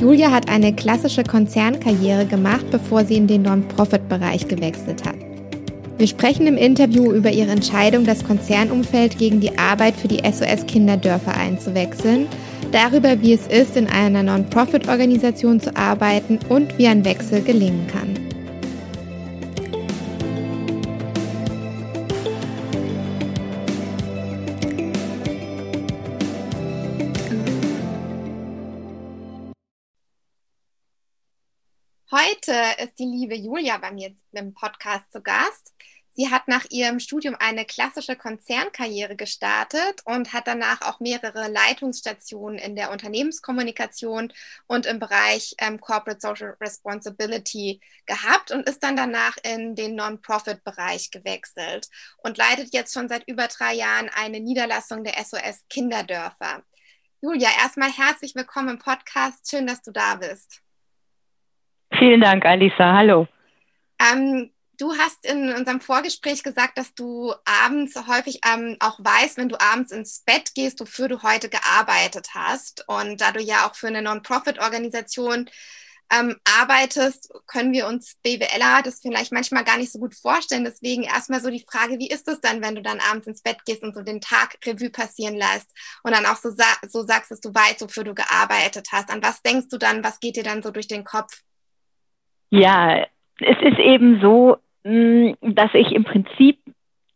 Julia hat eine klassische Konzernkarriere gemacht, bevor sie in den Non-Profit-Bereich gewechselt hat. Wir sprechen im Interview über ihre Entscheidung, das Konzernumfeld gegen die Arbeit für die SOS Kinderdörfer einzuwechseln, darüber, wie es ist, in einer Non-Profit-Organisation zu arbeiten und wie ein Wechsel gelingen kann. Heute ist die liebe Julia bei mir im Podcast zu Gast. Sie hat nach ihrem Studium eine klassische Konzernkarriere gestartet und hat danach auch mehrere Leitungsstationen in der Unternehmenskommunikation und im Bereich ähm, Corporate Social Responsibility gehabt und ist dann danach in den Non-Profit-Bereich gewechselt und leitet jetzt schon seit über drei Jahren eine Niederlassung der SOS Kinderdörfer. Julia, erstmal herzlich willkommen im Podcast. Schön, dass du da bist. Vielen Dank, Alisa. Hallo. Ähm, du hast in unserem Vorgespräch gesagt, dass du abends häufig ähm, auch weißt, wenn du abends ins Bett gehst, wofür du heute gearbeitet hast. Und da du ja auch für eine Non-Profit-Organisation ähm, arbeitest, können wir uns BWLer das vielleicht manchmal gar nicht so gut vorstellen. Deswegen erstmal so die Frage, wie ist es dann, wenn du dann abends ins Bett gehst und so den Tag Revue passieren lässt und dann auch so, sa so sagst, dass du weißt, wofür du gearbeitet hast. An was denkst du dann? Was geht dir dann so durch den Kopf? Ja, es ist eben so, mm, dass ich im Prinzip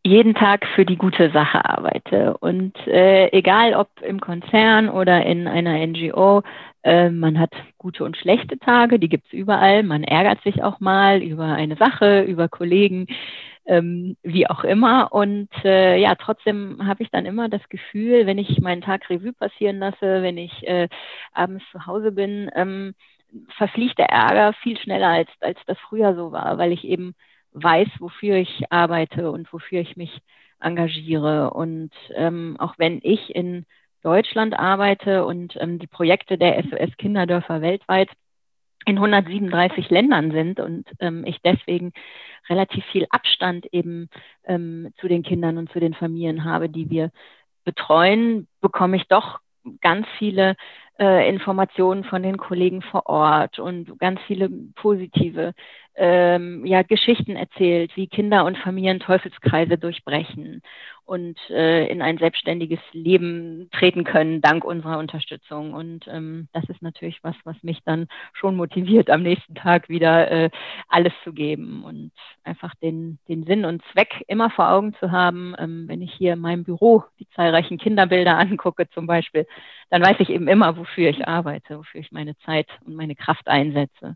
jeden Tag für die gute Sache arbeite. Und äh, egal ob im Konzern oder in einer NGO, äh, man hat gute und schlechte Tage, die gibt's überall. Man ärgert sich auch mal über eine Sache, über Kollegen, ähm, wie auch immer. Und äh, ja, trotzdem habe ich dann immer das Gefühl, wenn ich meinen Tag Revue passieren lasse, wenn ich äh, abends zu Hause bin, ähm, verfliegt der Ärger viel schneller, als, als das früher so war, weil ich eben weiß, wofür ich arbeite und wofür ich mich engagiere. Und ähm, auch wenn ich in Deutschland arbeite und ähm, die Projekte der SOS Kinderdörfer weltweit in 137 Ländern sind und ähm, ich deswegen relativ viel Abstand eben ähm, zu den Kindern und zu den Familien habe, die wir betreuen, bekomme ich doch ganz viele äh, Informationen von den Kollegen vor Ort und ganz viele positive ähm, ja, Geschichten erzählt, wie Kinder und Familien Teufelskreise durchbrechen und äh, in ein selbstständiges Leben treten können dank unserer Unterstützung. Und ähm, das ist natürlich was, was mich dann schon motiviert, am nächsten Tag wieder äh, alles zu geben und einfach den, den Sinn und Zweck immer vor Augen zu haben. Ähm, wenn ich hier in meinem Büro die zahlreichen Kinderbilder angucke zum Beispiel, dann weiß ich eben immer, wofür ich arbeite, wofür ich meine Zeit und meine Kraft einsetze.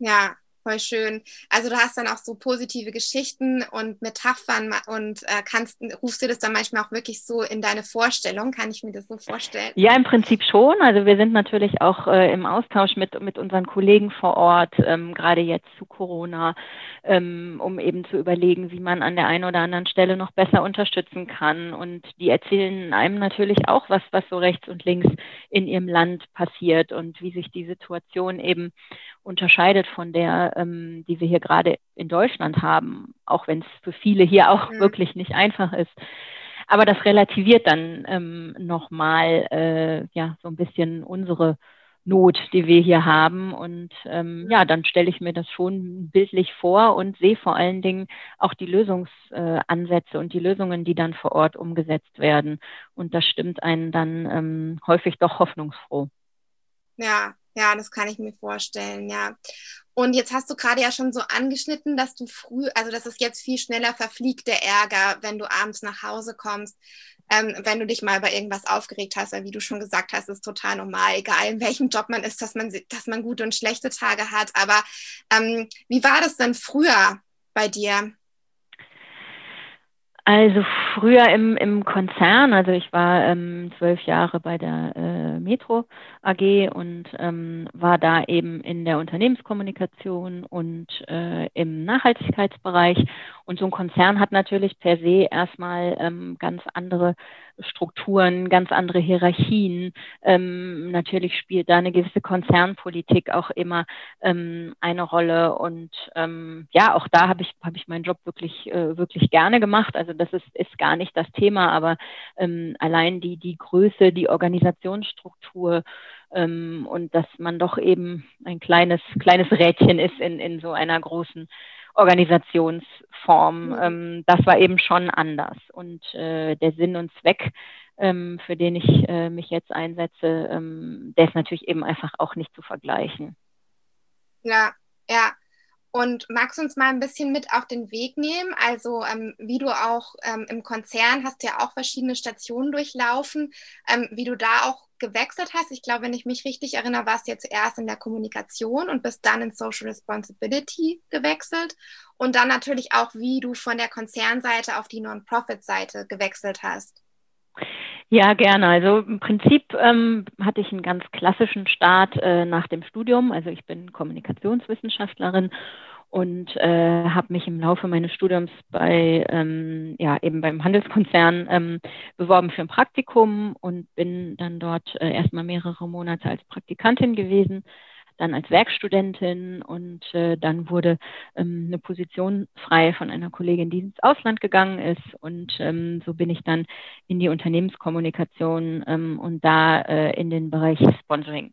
Ja, voll schön. Also du hast dann auch so positive Geschichten und Metaphern und äh, kannst, rufst dir das dann manchmal auch wirklich so in deine Vorstellung? Kann ich mir das so vorstellen? Ja, im Prinzip schon. Also wir sind natürlich auch äh, im Austausch mit, mit unseren Kollegen vor Ort, ähm, gerade jetzt zu Corona, ähm, um eben zu überlegen, wie man an der einen oder anderen Stelle noch besser unterstützen kann. Und die erzählen einem natürlich auch was, was so rechts und links in ihrem Land passiert und wie sich die Situation eben unterscheidet von der, ähm, die wir hier gerade in Deutschland haben, auch wenn es für viele hier auch mhm. wirklich nicht einfach ist. Aber das relativiert dann ähm, nochmal äh, ja, so ein bisschen unsere Not, die wir hier haben. Und ähm, ja, dann stelle ich mir das schon bildlich vor und sehe vor allen Dingen auch die Lösungsansätze äh, und die Lösungen, die dann vor Ort umgesetzt werden. Und das stimmt einen dann ähm, häufig doch hoffnungsfroh. Ja, ja, das kann ich mir vorstellen, ja. Und jetzt hast du gerade ja schon so angeschnitten, dass du früh, also dass es jetzt viel schneller verfliegt, der Ärger, wenn du abends nach Hause kommst, ähm, wenn du dich mal über irgendwas aufgeregt hast, weil wie du schon gesagt hast, ist total normal, egal in welchem Job man ist, dass man, dass man gute und schlechte Tage hat. Aber ähm, wie war das denn früher bei dir? Also früher im, im Konzern, also ich war ähm, zwölf Jahre bei der äh, Metro AG und ähm, war da eben in der Unternehmenskommunikation und äh, im Nachhaltigkeitsbereich. Und so ein Konzern hat natürlich per se erstmal ähm, ganz andere Strukturen, ganz andere Hierarchien. Ähm, natürlich spielt da eine gewisse Konzernpolitik auch immer ähm, eine Rolle. Und ähm, ja, auch da habe ich, habe ich meinen Job wirklich, äh, wirklich gerne gemacht. Also das ist, ist gar nicht das Thema, aber ähm, allein die, die Größe, die Organisationsstruktur, ähm, und dass man doch eben ein kleines, kleines Rädchen ist in, in so einer großen Organisationsform. Mhm. Ähm, das war eben schon anders. Und äh, der Sinn und Zweck, ähm, für den ich äh, mich jetzt einsetze, ähm, der ist natürlich eben einfach auch nicht zu vergleichen. Ja, ja. Und magst du uns mal ein bisschen mit auf den Weg nehmen? Also ähm, wie du auch ähm, im Konzern hast ja auch verschiedene Stationen durchlaufen, ähm, wie du da auch gewechselt hast. Ich glaube, wenn ich mich richtig erinnere, warst du jetzt erst in der Kommunikation und bist dann in Social Responsibility gewechselt. Und dann natürlich auch, wie du von der Konzernseite auf die Non-Profit-Seite gewechselt hast. Ja, gerne. Also im Prinzip ähm, hatte ich einen ganz klassischen Start äh, nach dem Studium. Also ich bin Kommunikationswissenschaftlerin und äh, habe mich im Laufe meines Studiums bei ähm, ja eben beim Handelskonzern ähm, beworben für ein Praktikum und bin dann dort äh, erstmal mehrere Monate als Praktikantin gewesen, dann als Werkstudentin und äh, dann wurde ähm, eine Position frei von einer Kollegin, die ins Ausland gegangen ist und ähm, so bin ich dann in die Unternehmenskommunikation ähm, und da äh, in den Bereich Sponsoring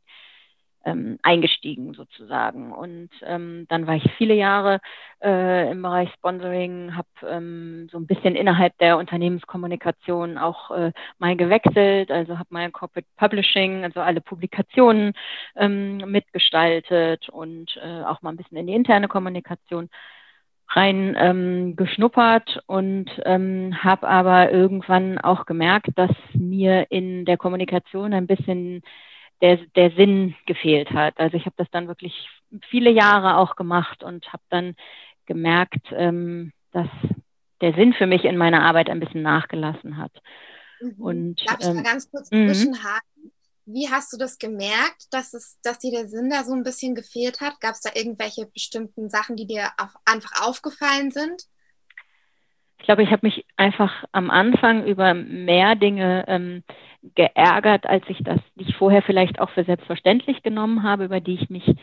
ähm, eingestiegen sozusagen. Und ähm, dann war ich viele Jahre äh, im Bereich Sponsoring, habe ähm, so ein bisschen innerhalb der Unternehmenskommunikation auch äh, mal gewechselt, also habe mal Corporate Publishing, also alle Publikationen ähm, mitgestaltet und äh, auch mal ein bisschen in die interne Kommunikation rein ähm, geschnuppert und ähm, habe aber irgendwann auch gemerkt, dass mir in der Kommunikation ein bisschen der, der Sinn gefehlt hat. Also ich habe das dann wirklich viele Jahre auch gemacht und habe dann gemerkt, ähm, dass der Sinn für mich in meiner Arbeit ein bisschen nachgelassen hat. Mhm. Und, Darf ich ähm, mal ganz kurz mhm. zwischenhaken? Wie hast du das gemerkt, dass, es, dass dir der Sinn da so ein bisschen gefehlt hat? Gab es da irgendwelche bestimmten Sachen, die dir auf, einfach aufgefallen sind? Ich glaube, ich habe mich einfach am Anfang über mehr Dinge ähm, geärgert, als ich das, die ich vorher vielleicht auch für selbstverständlich genommen habe, über die ich mich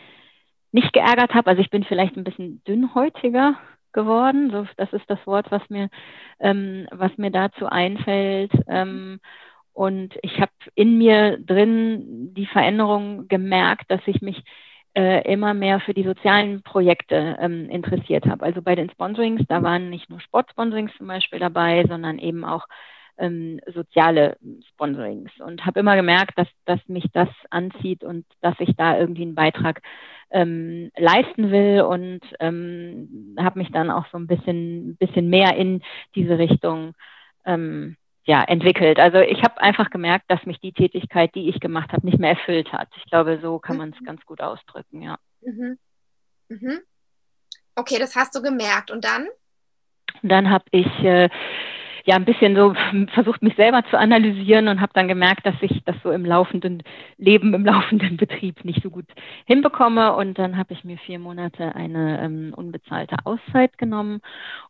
nicht geärgert habe. Also ich bin vielleicht ein bisschen dünnhäutiger geworden. So, das ist das Wort, was mir, ähm, was mir dazu einfällt. Ähm, und ich habe in mir drin die Veränderung gemerkt, dass ich mich äh, immer mehr für die sozialen Projekte ähm, interessiert habe. Also bei den Sponsorings, da waren nicht nur Sportsponsorings zum Beispiel dabei, sondern eben auch ähm, soziale Sponsorings und habe immer gemerkt, dass, dass mich das anzieht und dass ich da irgendwie einen Beitrag ähm, leisten will und ähm, habe mich dann auch so ein bisschen, bisschen mehr in diese Richtung ähm, ja, entwickelt. Also ich habe einfach gemerkt, dass mich die Tätigkeit, die ich gemacht habe, nicht mehr erfüllt hat. Ich glaube, so kann man es mhm. ganz gut ausdrücken, ja. Mhm. Mhm. Okay, das hast du gemerkt. Und dann? Und dann habe ich äh, ja ein bisschen so versucht, mich selber zu analysieren und habe dann gemerkt, dass ich das so im laufenden Leben, im laufenden Betrieb nicht so gut hinbekomme. Und dann habe ich mir vier Monate eine ähm, unbezahlte Auszeit genommen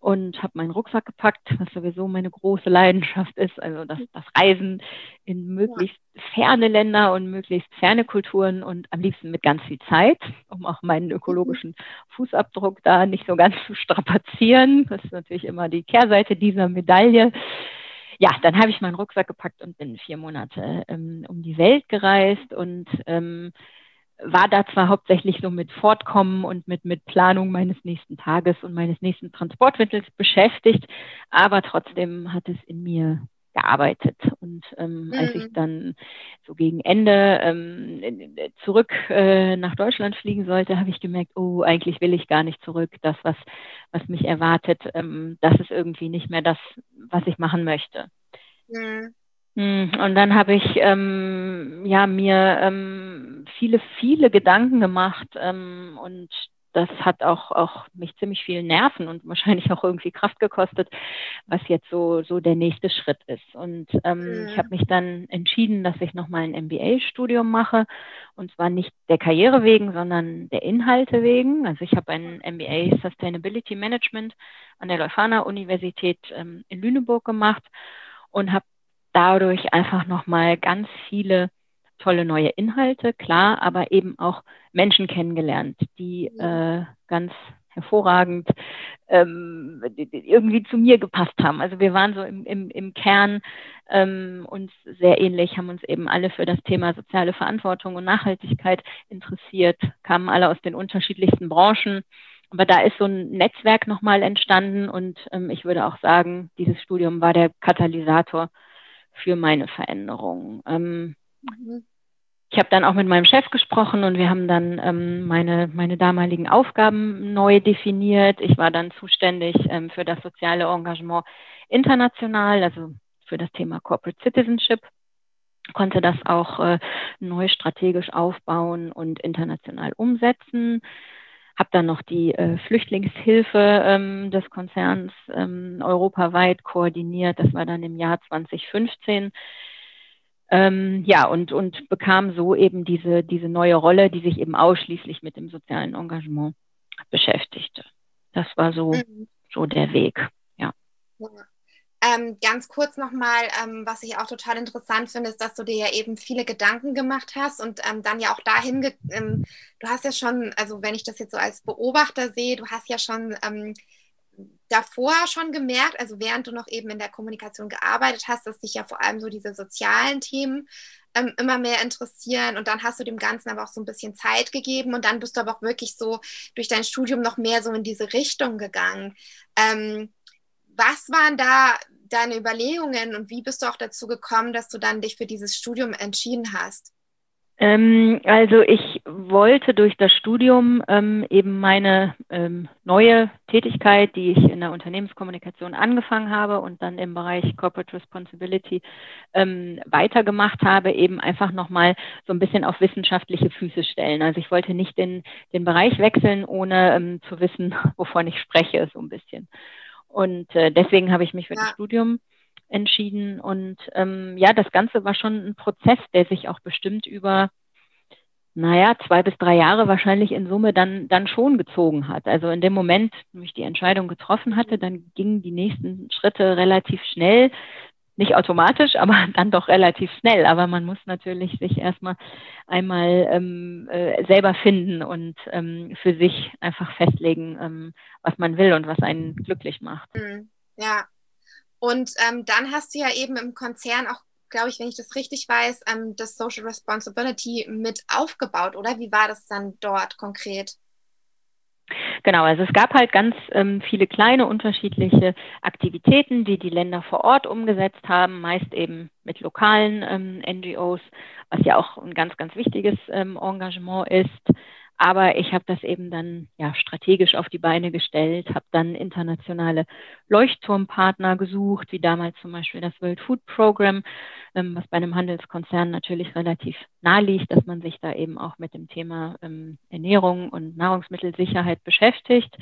und habe meinen Rucksack gepackt, was sowieso meine große Leidenschaft ist, also das, das Reisen in möglichst ferne Länder und möglichst ferne Kulturen und am liebsten mit ganz viel Zeit, um auch meinen ökologischen Fußabdruck da nicht so ganz zu strapazieren. Das ist natürlich immer die Kehrseite dieser Medaille. Ja, dann habe ich meinen Rucksack gepackt und bin vier Monate ähm, um die Welt gereist und ähm, war da zwar hauptsächlich so mit Fortkommen und mit, mit Planung meines nächsten Tages und meines nächsten Transportmittels beschäftigt, aber trotzdem hat es in mir gearbeitet. Und ähm, mhm. als ich mhm. dann so gegen Ende ähm, zurück äh, nach Deutschland fliegen sollte, habe ich gemerkt, oh, eigentlich will ich gar nicht zurück. Das, was, was mich erwartet, ähm, das ist irgendwie nicht mehr das, was ich machen möchte. Mhm. Hm, und dann habe ich ähm, ja mir ähm, viele, viele Gedanken gemacht ähm, und das hat auch, auch mich ziemlich viel Nerven und wahrscheinlich auch irgendwie Kraft gekostet, was jetzt so, so der nächste Schritt ist. Und ähm, mhm. ich habe mich dann entschieden, dass ich nochmal ein MBA-Studium mache. Und zwar nicht der Karriere wegen, sondern der Inhalte wegen. Also ich habe ein MBA Sustainability Management an der Leuphana Universität ähm, in Lüneburg gemacht und habe dadurch einfach nochmal ganz viele tolle neue Inhalte, klar, aber eben auch Menschen kennengelernt, die äh, ganz hervorragend ähm, irgendwie zu mir gepasst haben. Also wir waren so im, im, im Kern ähm, uns sehr ähnlich, haben uns eben alle für das Thema soziale Verantwortung und Nachhaltigkeit interessiert, kamen alle aus den unterschiedlichsten Branchen. Aber da ist so ein Netzwerk nochmal entstanden und ähm, ich würde auch sagen, dieses Studium war der Katalysator für meine Veränderung. Ähm, mhm. Ich habe dann auch mit meinem Chef gesprochen und wir haben dann ähm, meine, meine damaligen Aufgaben neu definiert. Ich war dann zuständig ähm, für das soziale Engagement international, also für das Thema Corporate Citizenship konnte das auch äh, neu strategisch aufbauen und international umsetzen. Habe dann noch die äh, Flüchtlingshilfe ähm, des Konzerns ähm, europaweit koordiniert. Das war dann im Jahr 2015. Ähm, ja, und, und bekam so eben diese, diese neue Rolle, die sich eben ausschließlich mit dem sozialen Engagement beschäftigte. Das war so, mhm. so der Weg, ja. ja. Ähm, ganz kurz nochmal, ähm, was ich auch total interessant finde, ist, dass du dir ja eben viele Gedanken gemacht hast und ähm, dann ja auch dahin, ähm, du hast ja schon, also wenn ich das jetzt so als Beobachter sehe, du hast ja schon ähm, davor schon gemerkt, also während du noch eben in der Kommunikation gearbeitet hast, dass dich ja vor allem so diese sozialen Themen ähm, immer mehr interessieren und dann hast du dem Ganzen aber auch so ein bisschen Zeit gegeben und dann bist du aber auch wirklich so durch dein Studium noch mehr so in diese Richtung gegangen. Ähm, was waren da deine Überlegungen und wie bist du auch dazu gekommen, dass du dann dich für dieses Studium entschieden hast? Ähm, also ich wollte durch das Studium ähm, eben meine ähm, neue Tätigkeit, die ich in der Unternehmenskommunikation angefangen habe und dann im Bereich Corporate Responsibility ähm, weitergemacht habe, eben einfach nochmal so ein bisschen auf wissenschaftliche Füße stellen. Also ich wollte nicht den, den Bereich wechseln, ohne ähm, zu wissen, wovon ich spreche, so ein bisschen. Und äh, deswegen habe ich mich für ja. das Studium entschieden. Und ähm, ja, das Ganze war schon ein Prozess, der sich auch bestimmt über, naja, zwei bis drei Jahre wahrscheinlich in Summe dann, dann schon gezogen hat. Also in dem Moment, wo ich die Entscheidung getroffen hatte, dann gingen die nächsten Schritte relativ schnell. Nicht automatisch, aber dann doch relativ schnell. Aber man muss natürlich sich erstmal einmal ähm, äh, selber finden und ähm, für sich einfach festlegen, ähm, was man will und was einen glücklich macht. Mhm. Ja, und ähm, dann hast du ja eben im Konzern auch, glaube ich, wenn ich das richtig weiß, ähm, das Social Responsibility mit aufgebaut, oder? Wie war das dann dort konkret? Genau, also es gab halt ganz ähm, viele kleine unterschiedliche Aktivitäten, die die Länder vor Ort umgesetzt haben, meist eben mit lokalen ähm, NGOs, was ja auch ein ganz, ganz wichtiges ähm, Engagement ist. Aber ich habe das eben dann ja strategisch auf die Beine gestellt, habe dann internationale Leuchtturmpartner gesucht, wie damals zum Beispiel das World Food Program, ähm, was bei einem Handelskonzern natürlich relativ nahe liegt, dass man sich da eben auch mit dem Thema ähm, Ernährung und Nahrungsmittelsicherheit beschäftigt.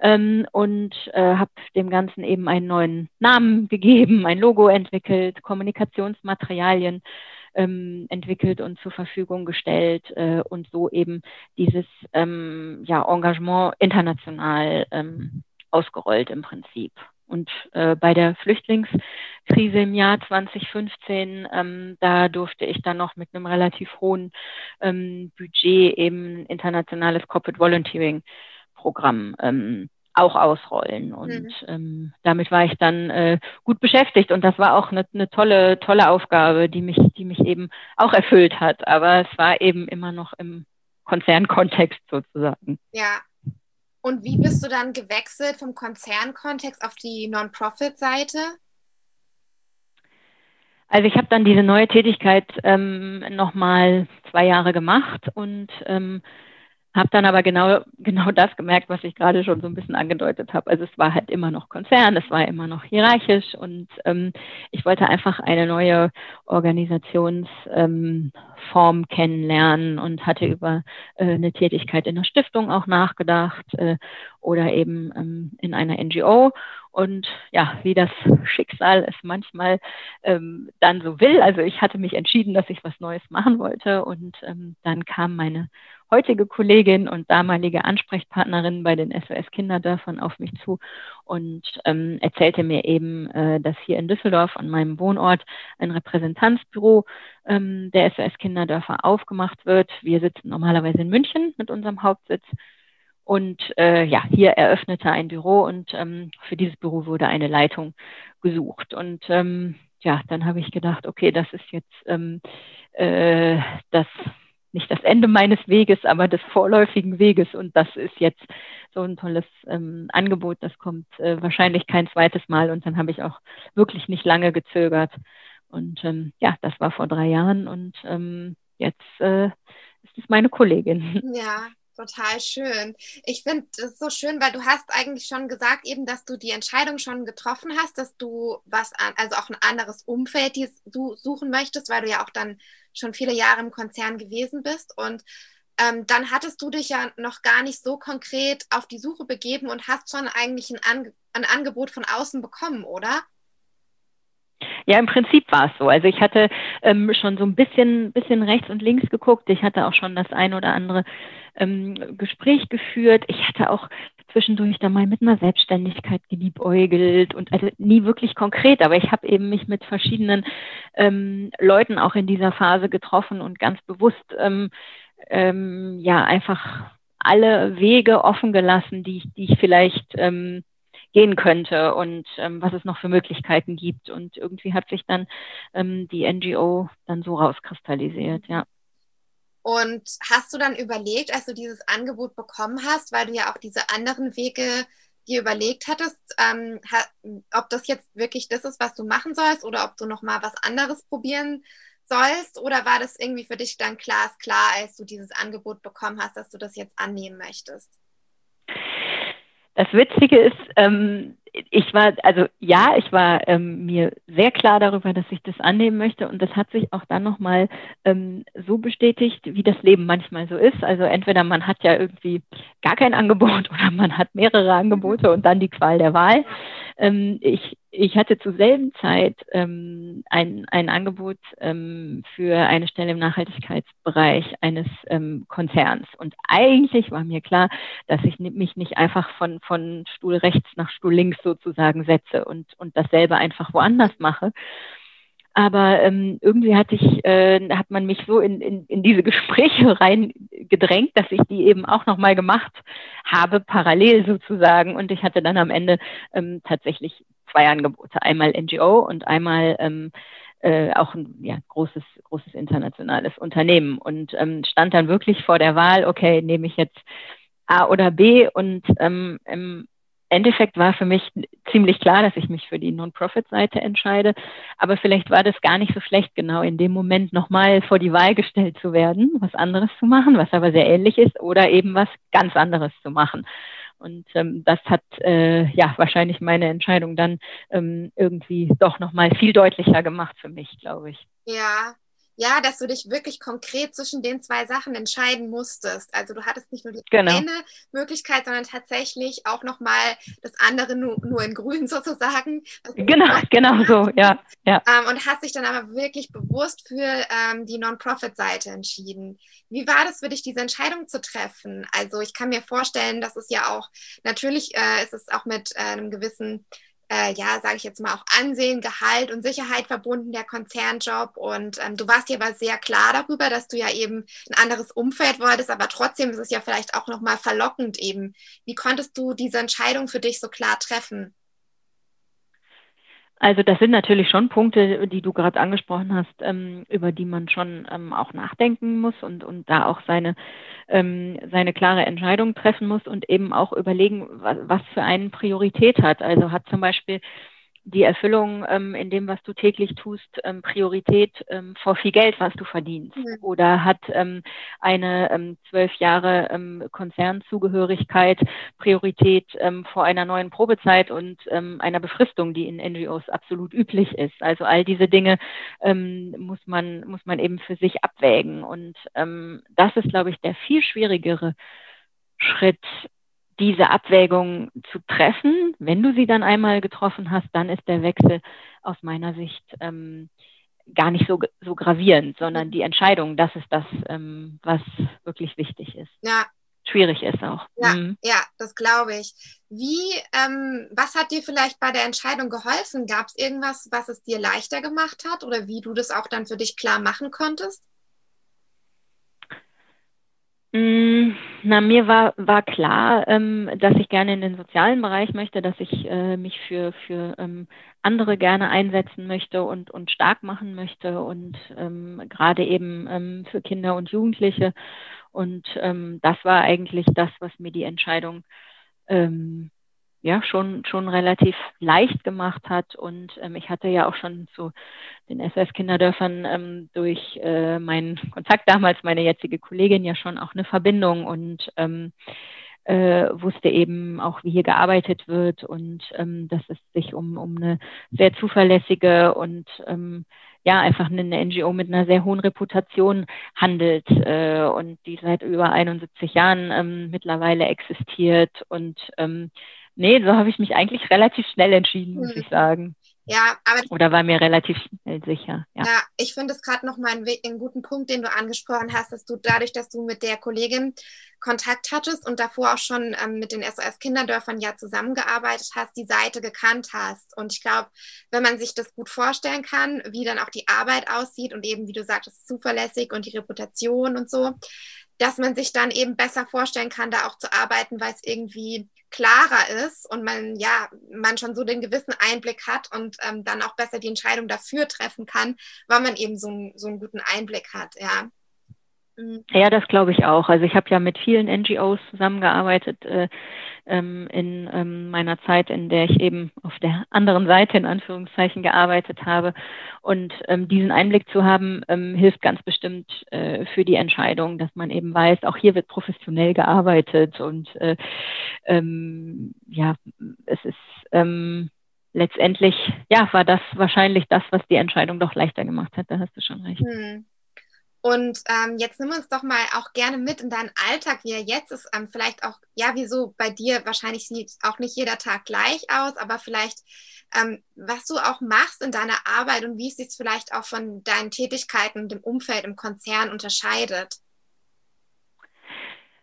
Ähm, und äh, habe dem Ganzen eben einen neuen Namen gegeben, ein Logo entwickelt, Kommunikationsmaterialien ähm, entwickelt und zur Verfügung gestellt äh, und so eben dieses ähm, ja, Engagement international ähm, ausgerollt im Prinzip. Und äh, bei der Flüchtlingskrise im Jahr 2015, ähm, da durfte ich dann noch mit einem relativ hohen ähm, Budget eben internationales Corporate Volunteering Programm ähm, auch ausrollen. Und mhm. ähm, damit war ich dann äh, gut beschäftigt und das war auch eine, eine tolle, tolle Aufgabe, die mich, die mich eben auch erfüllt hat. Aber es war eben immer noch im Konzernkontext sozusagen. Ja. Und wie bist du dann gewechselt vom Konzernkontext auf die Non-Profit-Seite? Also ich habe dann diese neue Tätigkeit ähm, nochmal zwei Jahre gemacht und ähm, habe dann aber genau, genau das gemerkt, was ich gerade schon so ein bisschen angedeutet habe. Also es war halt immer noch Konzern, es war immer noch hierarchisch und ähm, ich wollte einfach eine neue Organisationsform ähm, kennenlernen und hatte über äh, eine Tätigkeit in der Stiftung auch nachgedacht äh, oder eben ähm, in einer NGO. Und ja, wie das Schicksal es manchmal ähm, dann so will. Also ich hatte mich entschieden, dass ich was Neues machen wollte und ähm, dann kam meine heutige Kollegin und damalige Ansprechpartnerin bei den SOS Kinderdörfern auf mich zu und ähm, erzählte mir eben, äh, dass hier in Düsseldorf an meinem Wohnort ein Repräsentanzbüro ähm, der SOS Kinderdörfer aufgemacht wird. Wir sitzen normalerweise in München mit unserem Hauptsitz. Und äh, ja, hier eröffnete ein Büro und ähm, für dieses Büro wurde eine Leitung gesucht. Und ähm, ja, dann habe ich gedacht, okay, das ist jetzt ähm, äh, das nicht das Ende meines Weges, aber des vorläufigen Weges. Und das ist jetzt so ein tolles ähm, Angebot. Das kommt äh, wahrscheinlich kein zweites Mal. Und dann habe ich auch wirklich nicht lange gezögert. Und ähm, ja, das war vor drei Jahren. Und ähm, jetzt äh, ist es meine Kollegin. Ja, total schön. Ich finde es so schön, weil du hast eigentlich schon gesagt, eben, dass du die Entscheidung schon getroffen hast, dass du was an, also auch ein anderes Umfeld suchen möchtest, weil du ja auch dann schon viele Jahre im Konzern gewesen bist. Und ähm, dann hattest du dich ja noch gar nicht so konkret auf die Suche begeben und hast schon eigentlich ein, Ange ein Angebot von außen bekommen, oder? Ja, im Prinzip war es so. Also ich hatte ähm, schon so ein bisschen, bisschen rechts und links geguckt. Ich hatte auch schon das ein oder andere ähm, Gespräch geführt. Ich hatte auch zwischendurch da mal mit einer Selbstständigkeit geliebäugelt und also nie wirklich konkret, aber ich habe eben mich mit verschiedenen ähm, Leuten auch in dieser Phase getroffen und ganz bewusst ähm, ähm, ja einfach alle Wege offen gelassen, die ich, die ich vielleicht ähm, gehen könnte und ähm, was es noch für Möglichkeiten gibt. Und irgendwie hat sich dann ähm, die NGO dann so rauskristallisiert, ja. Und hast du dann überlegt, als du dieses Angebot bekommen hast, weil du ja auch diese anderen Wege dir überlegt hattest, ähm, ob das jetzt wirklich das ist, was du machen sollst oder ob du noch mal was anderes probieren sollst? Oder war das irgendwie für dich dann klar, klar, als du dieses Angebot bekommen hast, dass du das jetzt annehmen möchtest? Das Witzige ist, ähm, ich war, also ja, ich war ähm, mir sehr klar darüber, dass ich das annehmen möchte und das hat sich auch dann nochmal ähm, so bestätigt, wie das Leben manchmal so ist. Also entweder man hat ja irgendwie gar kein Angebot oder man hat mehrere Angebote und dann die Qual der Wahl. Ähm, ich, ich hatte zur selben Zeit ähm, ein, ein Angebot ähm, für eine Stelle im Nachhaltigkeitsbereich eines ähm, Konzerns. Und eigentlich war mir klar, dass ich mich nicht einfach von, von Stuhl rechts nach Stuhl links sozusagen setze und, und dasselbe einfach woanders mache. Aber ähm, irgendwie hat, ich, äh, hat man mich so in, in, in diese Gespräche reingedrängt, dass ich die eben auch nochmal gemacht habe, parallel sozusagen. Und ich hatte dann am Ende ähm, tatsächlich zwei Angebote. Einmal NGO und einmal ähm, äh, auch ein ja, großes, großes internationales Unternehmen. Und ähm, stand dann wirklich vor der Wahl, okay, nehme ich jetzt A oder B und ähm, Endeffekt war für mich ziemlich klar, dass ich mich für die Non-Profit-Seite entscheide. Aber vielleicht war das gar nicht so schlecht, genau in dem Moment nochmal vor die Wahl gestellt zu werden, was anderes zu machen, was aber sehr ähnlich ist, oder eben was ganz anderes zu machen. Und ähm, das hat äh, ja wahrscheinlich meine Entscheidung dann ähm, irgendwie doch nochmal viel deutlicher gemacht für mich, glaube ich. Ja, ja, dass du dich wirklich konkret zwischen den zwei Sachen entscheiden musstest. Also du hattest nicht nur die genau. eine Möglichkeit, sondern tatsächlich auch nochmal das andere nur, nur in grün sozusagen. Genau, genau so, ja. ja. Ähm, und hast dich dann aber wirklich bewusst für ähm, die Non-Profit-Seite entschieden. Wie war das für dich, diese Entscheidung zu treffen? Also ich kann mir vorstellen, dass es ja auch, natürlich äh, ist es auch mit äh, einem gewissen äh, ja, sage ich jetzt mal, auch Ansehen, Gehalt und Sicherheit verbunden, der Konzernjob. Und ähm, du warst dir aber sehr klar darüber, dass du ja eben ein anderes Umfeld wolltest, aber trotzdem ist es ja vielleicht auch nochmal verlockend eben. Wie konntest du diese Entscheidung für dich so klar treffen? Also das sind natürlich schon Punkte, die du gerade angesprochen hast, ähm, über die man schon ähm, auch nachdenken muss und, und da auch seine, ähm, seine klare Entscheidung treffen muss und eben auch überlegen, was, was für eine Priorität hat. Also hat zum Beispiel die Erfüllung ähm, in dem, was du täglich tust, ähm, Priorität ähm, vor viel Geld, was du verdienst? Mhm. Oder hat ähm, eine ähm, zwölf Jahre ähm, Konzernzugehörigkeit Priorität ähm, vor einer neuen Probezeit und ähm, einer Befristung, die in NGOs absolut üblich ist? Also all diese Dinge ähm, muss man muss man eben für sich abwägen und ähm, das ist, glaube ich, der viel schwierigere Schritt, diese Abwägung zu treffen. Wenn du sie dann einmal getroffen hast, dann ist der Wechsel aus meiner Sicht ähm, gar nicht so, so gravierend, sondern die Entscheidung, das ist das, ähm, was wirklich wichtig ist. Ja. Schwierig ist auch. Ja, mhm. ja das glaube ich. Wie, ähm, was hat dir vielleicht bei der Entscheidung geholfen? Gab es irgendwas, was es dir leichter gemacht hat oder wie du das auch dann für dich klar machen konntest? Mm, na, mir war, war klar, ähm, dass ich gerne in den sozialen Bereich möchte, dass ich äh, mich für, für ähm, andere gerne einsetzen möchte und, und stark machen möchte und ähm, gerade eben ähm, für Kinder und Jugendliche. Und ähm, das war eigentlich das, was mir die Entscheidung ähm, ja schon schon relativ leicht gemacht hat. Und ähm, ich hatte ja auch schon zu den SS-Kinderdörfern ähm, durch äh, meinen Kontakt damals meine jetzige Kollegin ja schon auch eine Verbindung und ähm, äh, wusste eben auch, wie hier gearbeitet wird. Und ähm, dass es sich um, um eine sehr zuverlässige und ähm, ja, einfach eine NGO mit einer sehr hohen Reputation handelt äh, und die seit über 71 Jahren ähm, mittlerweile existiert. Und ähm, Nee, so habe ich mich eigentlich relativ schnell entschieden, muss hm. ich sagen. Ja, aber. Oder war mir relativ schnell sicher. Ja, ja ich finde es gerade nochmal einen, einen guten Punkt, den du angesprochen hast, dass du dadurch, dass du mit der Kollegin Kontakt hattest und davor auch schon ähm, mit den SOS-Kinderdörfern ja zusammengearbeitet hast, die Seite gekannt hast. Und ich glaube, wenn man sich das gut vorstellen kann, wie dann auch die Arbeit aussieht und eben, wie du sagtest, zuverlässig und die Reputation und so, dass man sich dann eben besser vorstellen kann, da auch zu arbeiten, weil es irgendwie klarer ist und man ja man schon so den gewissen Einblick hat und ähm, dann auch besser die Entscheidung dafür treffen kann, weil man eben so, so einen guten Einblick hat, ja. Mhm. Ja, das glaube ich auch. Also ich habe ja mit vielen NGOs zusammengearbeitet äh, ähm, in ähm, meiner Zeit, in der ich eben auf der anderen Seite in Anführungszeichen gearbeitet habe. Und ähm, diesen Einblick zu haben, ähm, hilft ganz bestimmt äh, für die Entscheidung, dass man eben weiß, auch hier wird professionell gearbeitet und äh, ähm, ja, es ist ähm, letztendlich, ja, war das wahrscheinlich das, was die Entscheidung doch leichter gemacht hat. Da hast du schon recht. Hm. Und ähm, jetzt nimm uns doch mal auch gerne mit in deinen Alltag, wie er jetzt ist. Ähm, vielleicht auch, ja, wieso bei dir wahrscheinlich sieht auch nicht jeder Tag gleich aus, aber vielleicht, ähm, was du auch machst in deiner Arbeit und wie es sich vielleicht auch von deinen Tätigkeiten und dem Umfeld im Konzern unterscheidet.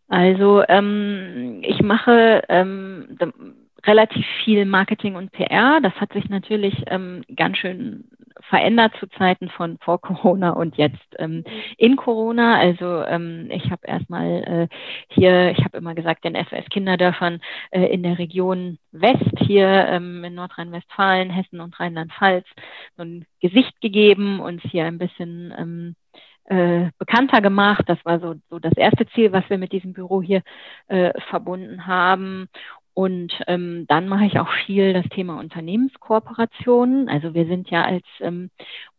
Also ähm, ich mache ähm, relativ viel Marketing und PR. Das hat sich natürlich ähm, ganz schön verändert zu Zeiten von vor Corona und jetzt ähm, in Corona. Also ähm, ich habe erstmal äh, hier, ich habe immer gesagt, den FS Kinderdörfern äh, in der Region West hier ähm, in Nordrhein-Westfalen, Hessen und Rheinland-Pfalz so ein Gesicht gegeben, uns hier ein bisschen ähm, äh, bekannter gemacht. Das war so, so das erste Ziel, was wir mit diesem Büro hier äh, verbunden haben. Und ähm, dann mache ich auch viel das Thema Unternehmenskooperationen. Also wir sind ja als ähm,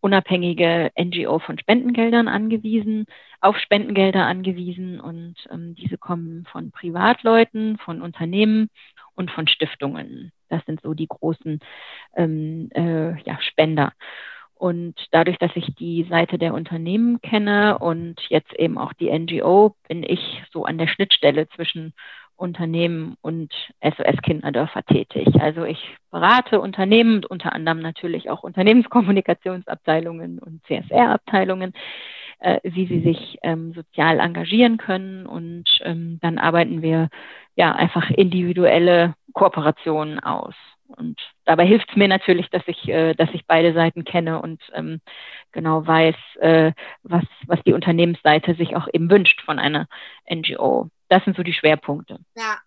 unabhängige NGO von Spendengeldern angewiesen, auf Spendengelder angewiesen und ähm, diese kommen von Privatleuten, von Unternehmen und von Stiftungen. Das sind so die großen ähm, äh, ja, Spender. Und dadurch, dass ich die Seite der Unternehmen kenne und jetzt eben auch die NGO, bin ich so an der Schnittstelle zwischen Unternehmen und SOS-Kinderdörfer tätig. Also ich berate Unternehmen, unter anderem natürlich auch Unternehmenskommunikationsabteilungen und CSR-Abteilungen, äh, wie sie sich ähm, sozial engagieren können. Und ähm, dann arbeiten wir ja einfach individuelle Kooperationen aus. Und dabei hilft es mir natürlich, dass ich, äh, dass ich beide Seiten kenne und ähm, genau weiß, äh, was, was die Unternehmensseite sich auch eben wünscht von einer NGO das sind so die Schwerpunkte. Ja.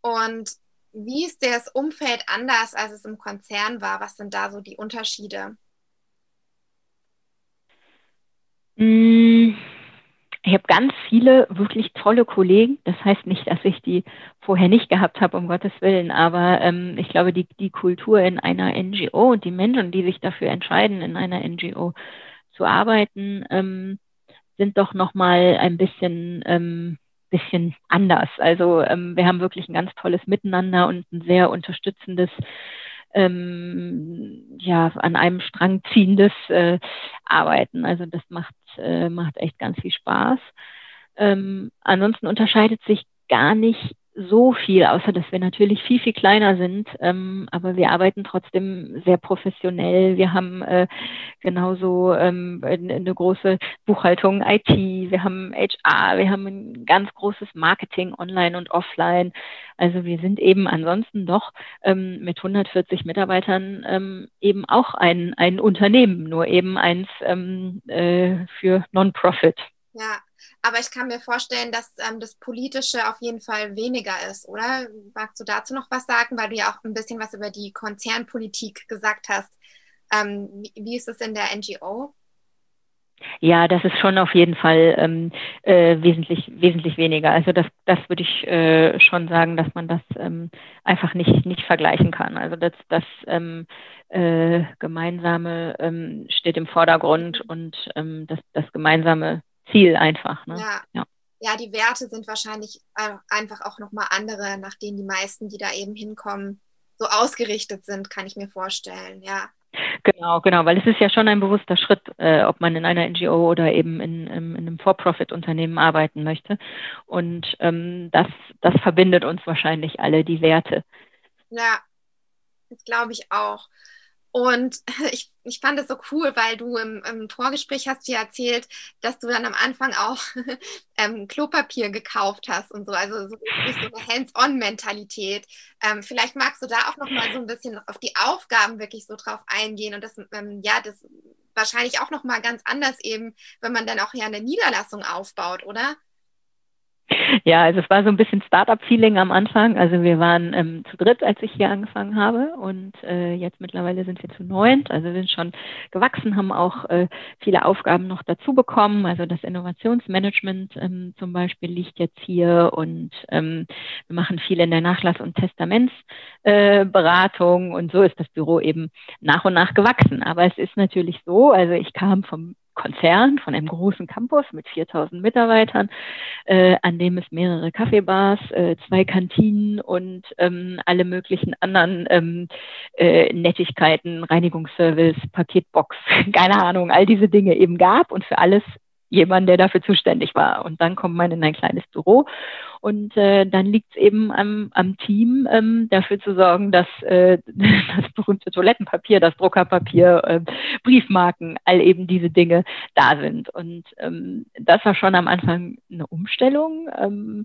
Und wie ist das Umfeld anders, als es im Konzern war? Was sind da so die Unterschiede? Mm, ich habe ganz viele wirklich tolle Kollegen. Das heißt nicht, dass ich die vorher nicht gehabt habe, um Gottes Willen. Aber ähm, ich glaube, die, die Kultur in einer NGO und die Menschen, die sich dafür entscheiden, in einer NGO zu arbeiten, ähm, sind doch noch mal ein bisschen ähm, bisschen anders. Also ähm, wir haben wirklich ein ganz tolles Miteinander und ein sehr unterstützendes ähm, ja, an einem Strang ziehendes äh, Arbeiten. Also das macht, äh, macht echt ganz viel Spaß. Ähm, ansonsten unterscheidet sich gar nicht so viel, außer dass wir natürlich viel, viel kleiner sind. Ähm, aber wir arbeiten trotzdem sehr professionell. Wir haben äh, genauso ähm, eine große Buchhaltung, IT, wir haben HR, wir haben ein ganz großes Marketing online und offline. Also wir sind eben ansonsten doch ähm, mit 140 Mitarbeitern ähm, eben auch ein, ein Unternehmen, nur eben eins ähm, äh, für Non-Profit. Ja, aber ich kann mir vorstellen, dass ähm, das Politische auf jeden Fall weniger ist, oder? Magst du dazu noch was sagen, weil du ja auch ein bisschen was über die Konzernpolitik gesagt hast. Ähm, wie, wie, ist es in der NGO? Ja, das ist schon auf jeden Fall ähm, äh, wesentlich, wesentlich weniger. Also das, das würde ich äh, schon sagen, dass man das ähm, einfach nicht, nicht vergleichen kann. Also das, das ähm, äh, Gemeinsame ähm, steht im Vordergrund und ähm, das, das Gemeinsame Ziel einfach. Ne? Ja. ja. ja. die Werte sind wahrscheinlich einfach auch nochmal andere, nach denen die meisten, die da eben hinkommen, so ausgerichtet sind, kann ich mir vorstellen, ja. Genau, genau, weil es ist ja schon ein bewusster Schritt, äh, ob man in einer NGO oder eben in, in, in einem For-Profit-Unternehmen arbeiten möchte. Und ähm, das, das verbindet uns wahrscheinlich alle, die Werte. Ja, das glaube ich auch. Und ich, ich fand es so cool, weil du im, im Vorgespräch hast dir erzählt, dass du dann am Anfang auch ähm, Klopapier gekauft hast und so, also so, so eine Hands-on-Mentalität. Ähm, vielleicht magst du da auch noch mal so ein bisschen auf die Aufgaben wirklich so drauf eingehen und das, ähm, ja, das wahrscheinlich auch noch mal ganz anders eben, wenn man dann auch ja eine Niederlassung aufbaut, oder? Ja, also es war so ein bisschen Startup-Feeling am Anfang. Also wir waren ähm, zu dritt, als ich hier angefangen habe und äh, jetzt mittlerweile sind wir zu neunt. Also wir sind schon gewachsen, haben auch äh, viele Aufgaben noch dazu bekommen. Also das Innovationsmanagement ähm, zum Beispiel liegt jetzt hier und ähm, wir machen viel in der Nachlass- und Testamentsberatung äh, und so ist das Büro eben nach und nach gewachsen. Aber es ist natürlich so, also ich kam vom Konzern, von einem großen Campus mit 4000 Mitarbeitern, äh, an dem es mehrere Kaffeebars, äh, zwei Kantinen und ähm, alle möglichen anderen ähm, äh, Nettigkeiten, Reinigungsservice, Paketbox, keine Ahnung, all diese Dinge eben gab und für alles jemand, der dafür zuständig war. Und dann kommt man in ein kleines Büro und äh, dann liegt es eben am, am Team, ähm, dafür zu sorgen, dass äh, das berühmte Toilettenpapier, das Druckerpapier, äh, Briefmarken, all eben diese Dinge da sind. Und ähm, das war schon am Anfang eine Umstellung. Ähm,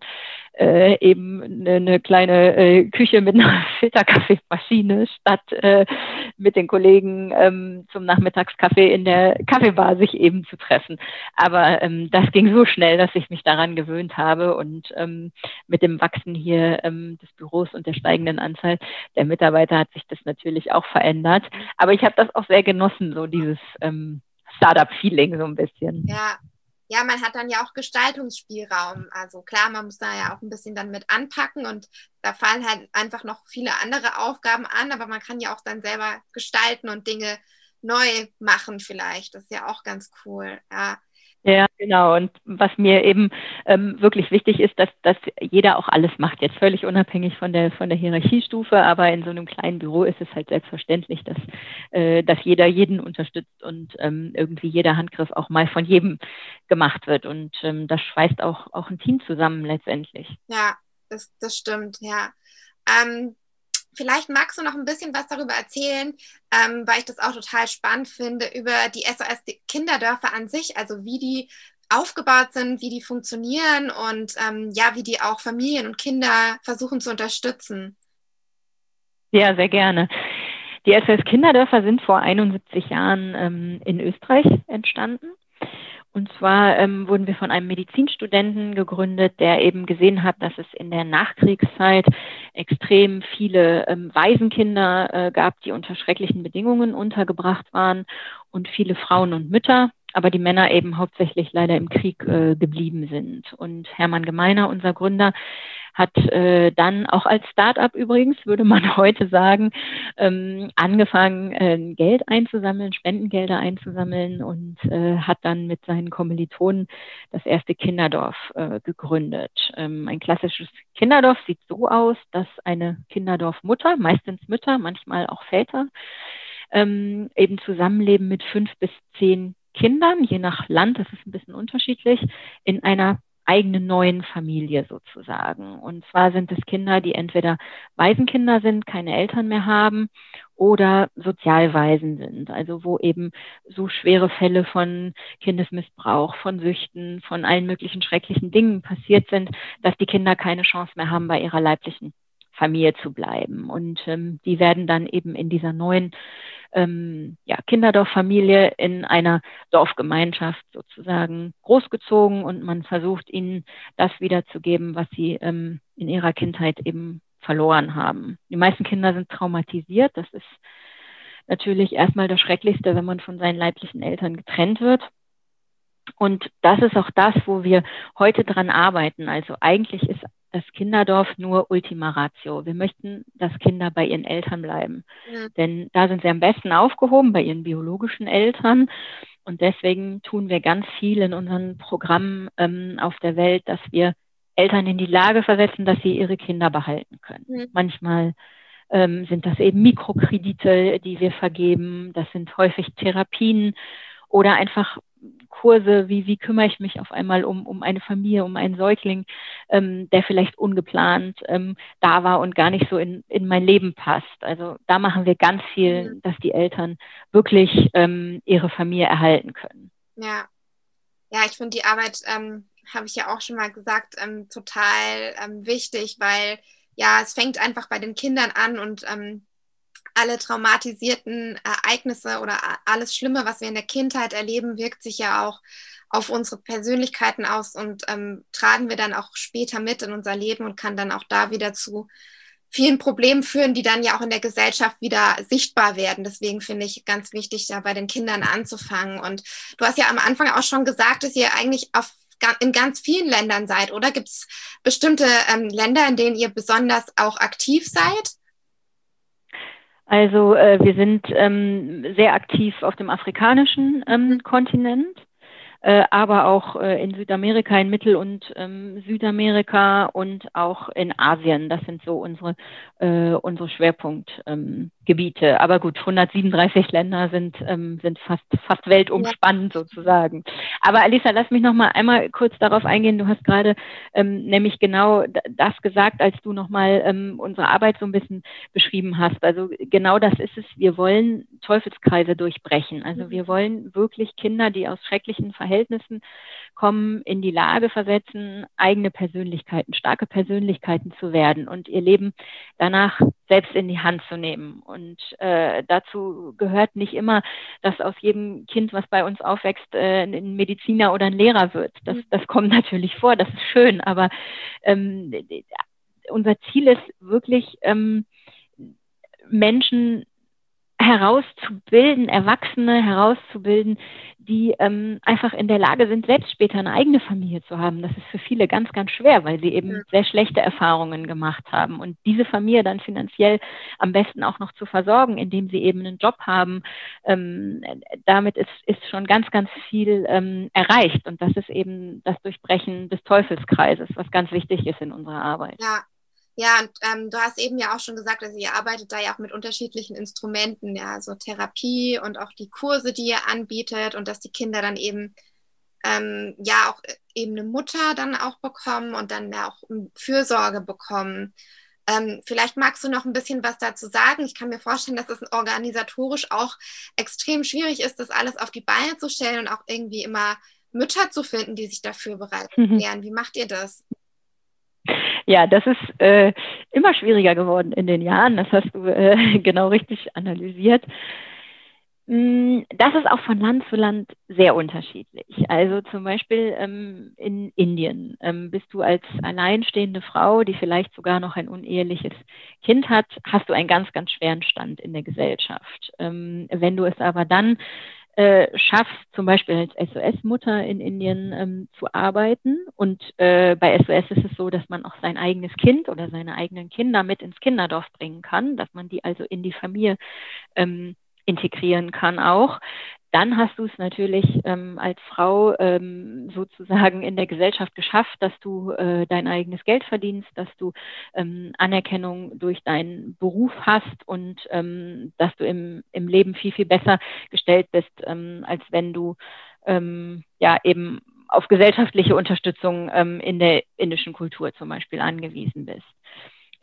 äh, eben eine, eine kleine äh, Küche mit einer Filterkaffeemaschine statt äh, mit den Kollegen ähm, zum Nachmittagskaffee in der Kaffeebar sich eben zu treffen. Aber ähm, das ging so schnell, dass ich mich daran gewöhnt habe und ähm, mit dem Wachsen hier ähm, des Büros und der steigenden Anzahl der Mitarbeiter hat sich das natürlich auch verändert. Aber ich habe das auch sehr genossen, so dieses ähm, Startup-Feeling so ein bisschen. Ja, ja, man hat dann ja auch Gestaltungsspielraum. Also klar, man muss da ja auch ein bisschen dann mit anpacken und da fallen halt einfach noch viele andere Aufgaben an, aber man kann ja auch dann selber gestalten und Dinge neu machen vielleicht. Das ist ja auch ganz cool. Ja. Ja, genau. Und was mir eben ähm, wirklich wichtig ist, dass, dass jeder auch alles macht. Jetzt völlig unabhängig von der von der Hierarchiestufe, aber in so einem kleinen Büro ist es halt selbstverständlich, dass, äh, dass jeder jeden unterstützt und ähm, irgendwie jeder Handgriff auch mal von jedem gemacht wird. Und ähm, das schweißt auch, auch ein Team zusammen letztendlich. Ja, das, das stimmt, ja. Ähm, Vielleicht magst du noch ein bisschen was darüber erzählen, ähm, weil ich das auch total spannend finde, über die SOS Kinderdörfer an sich, also wie die aufgebaut sind, wie die funktionieren und ähm, ja, wie die auch Familien und Kinder versuchen zu unterstützen. Ja, sehr gerne. Die SOS Kinderdörfer sind vor 71 Jahren ähm, in Österreich entstanden. Und zwar ähm, wurden wir von einem Medizinstudenten gegründet, der eben gesehen hat, dass es in der Nachkriegszeit extrem viele ähm, Waisenkinder äh, gab, die unter schrecklichen Bedingungen untergebracht waren und viele Frauen und Mütter. aber die Männer eben hauptsächlich leider im Krieg äh, geblieben sind. Und Hermann Gemeiner, unser Gründer, hat äh, dann auch als Start-up übrigens, würde man heute sagen, ähm, angefangen, äh, Geld einzusammeln, Spendengelder einzusammeln und äh, hat dann mit seinen Kommilitonen das erste Kinderdorf äh, gegründet. Ähm, ein klassisches Kinderdorf sieht so aus, dass eine Kinderdorfmutter, meistens Mütter, manchmal auch Väter, ähm, eben zusammenleben mit fünf bis zehn Kindern, je nach Land, das ist ein bisschen unterschiedlich, in einer eigenen neuen Familie sozusagen. Und zwar sind es Kinder, die entweder Waisenkinder sind, keine Eltern mehr haben oder Sozialwaisen sind, also wo eben so schwere Fälle von Kindesmissbrauch, von Süchten, von allen möglichen schrecklichen Dingen passiert sind, dass die Kinder keine Chance mehr haben, bei ihrer leiblichen Familie zu bleiben. Und ähm, die werden dann eben in dieser neuen ähm, ja, Kinderdorffamilie in einer Dorfgemeinschaft sozusagen großgezogen und man versucht ihnen das wiederzugeben, was sie ähm, in ihrer Kindheit eben verloren haben. Die meisten Kinder sind traumatisiert. Das ist natürlich erstmal das Schrecklichste, wenn man von seinen leiblichen Eltern getrennt wird. Und das ist auch das, wo wir heute dran arbeiten. Also eigentlich ist das Kinderdorf nur Ultima Ratio. Wir möchten, dass Kinder bei ihren Eltern bleiben. Ja. Denn da sind sie am besten aufgehoben, bei ihren biologischen Eltern. Und deswegen tun wir ganz viel in unseren Programmen ähm, auf der Welt, dass wir Eltern in die Lage versetzen, dass sie ihre Kinder behalten können. Ja. Manchmal ähm, sind das eben Mikrokredite, die wir vergeben. Das sind häufig Therapien oder einfach Kurse, wie, wie kümmere ich mich auf einmal um, um eine Familie, um einen Säugling, ähm, der vielleicht ungeplant ähm, da war und gar nicht so in, in mein Leben passt. Also da machen wir ganz viel, mhm. dass die Eltern wirklich ähm, ihre Familie erhalten können. Ja, ja, ich finde die Arbeit, ähm, habe ich ja auch schon mal gesagt, ähm, total ähm, wichtig, weil ja, es fängt einfach bei den Kindern an und ähm, alle traumatisierten Ereignisse oder alles Schlimme, was wir in der Kindheit erleben, wirkt sich ja auch auf unsere Persönlichkeiten aus und ähm, tragen wir dann auch später mit in unser Leben und kann dann auch da wieder zu vielen Problemen führen, die dann ja auch in der Gesellschaft wieder sichtbar werden. Deswegen finde ich ganz wichtig, da bei den Kindern anzufangen. Und du hast ja am Anfang auch schon gesagt, dass ihr eigentlich auf in ganz vielen Ländern seid, oder? Gibt es bestimmte ähm, Länder, in denen ihr besonders auch aktiv seid? Also äh, wir sind ähm, sehr aktiv auf dem afrikanischen ähm, mhm. Kontinent aber auch äh, in Südamerika, in Mittel- und ähm, Südamerika und auch in Asien. Das sind so unsere, äh, unsere Schwerpunktgebiete. Ähm, aber gut, 137 Länder sind, ähm, sind fast, fast weltumspannend ja. sozusagen. Aber Alisa, lass mich noch mal einmal kurz darauf eingehen. Du hast gerade ähm, nämlich genau das gesagt, als du noch mal ähm, unsere Arbeit so ein bisschen beschrieben hast. Also genau das ist es. Wir wollen Teufelskreise durchbrechen. Also mhm. wir wollen wirklich Kinder, die aus schrecklichen Verhältnissen Verhältnissen kommen, in die Lage versetzen, eigene Persönlichkeiten, starke Persönlichkeiten zu werden und ihr Leben danach selbst in die Hand zu nehmen. Und äh, dazu gehört nicht immer, dass aus jedem Kind, was bei uns aufwächst, äh, ein Mediziner oder ein Lehrer wird. Das, mhm. das kommt natürlich vor, das ist schön, aber ähm, unser Ziel ist wirklich, ähm, Menschen herauszubilden, Erwachsene herauszubilden, die ähm, einfach in der Lage sind, selbst später eine eigene Familie zu haben. Das ist für viele ganz, ganz schwer, weil sie eben ja. sehr schlechte Erfahrungen gemacht haben. Und diese Familie dann finanziell am besten auch noch zu versorgen, indem sie eben einen Job haben, ähm, damit ist, ist schon ganz, ganz viel ähm, erreicht. Und das ist eben das Durchbrechen des Teufelskreises, was ganz wichtig ist in unserer Arbeit. Ja, ja, und ähm, du hast eben ja auch schon gesagt, dass ihr arbeitet da ja auch mit unterschiedlichen Instrumenten, ja, so Therapie und auch die Kurse, die ihr anbietet und dass die Kinder dann eben ähm, ja auch äh, eben eine Mutter dann auch bekommen und dann ja auch Fürsorge bekommen. Ähm, vielleicht magst du noch ein bisschen was dazu sagen. Ich kann mir vorstellen, dass es organisatorisch auch extrem schwierig ist, das alles auf die Beine zu stellen und auch irgendwie immer Mütter zu finden, die sich dafür bereit erklären. Mhm. Wie macht ihr das? Ja, das ist äh, immer schwieriger geworden in den Jahren. Das hast du äh, genau richtig analysiert. Mm, das ist auch von Land zu Land sehr unterschiedlich. Also zum Beispiel ähm, in Indien ähm, bist du als alleinstehende Frau, die vielleicht sogar noch ein uneheliches Kind hat, hast du einen ganz, ganz schweren Stand in der Gesellschaft. Ähm, wenn du es aber dann äh, schaffst, zum Beispiel als SOS-Mutter in Indien ähm, zu arbeiten. Und äh, bei SOS ist es so, dass man auch sein eigenes Kind oder seine eigenen Kinder mit ins Kinderdorf bringen kann, dass man die also in die Familie ähm, integrieren kann auch dann hast du es natürlich ähm, als Frau ähm, sozusagen in der Gesellschaft geschafft, dass du äh, dein eigenes Geld verdienst, dass du ähm, Anerkennung durch deinen Beruf hast und ähm, dass du im, im Leben viel, viel besser gestellt bist, ähm, als wenn du ähm, ja eben auf gesellschaftliche Unterstützung in der indischen Kultur zum Beispiel angewiesen bist.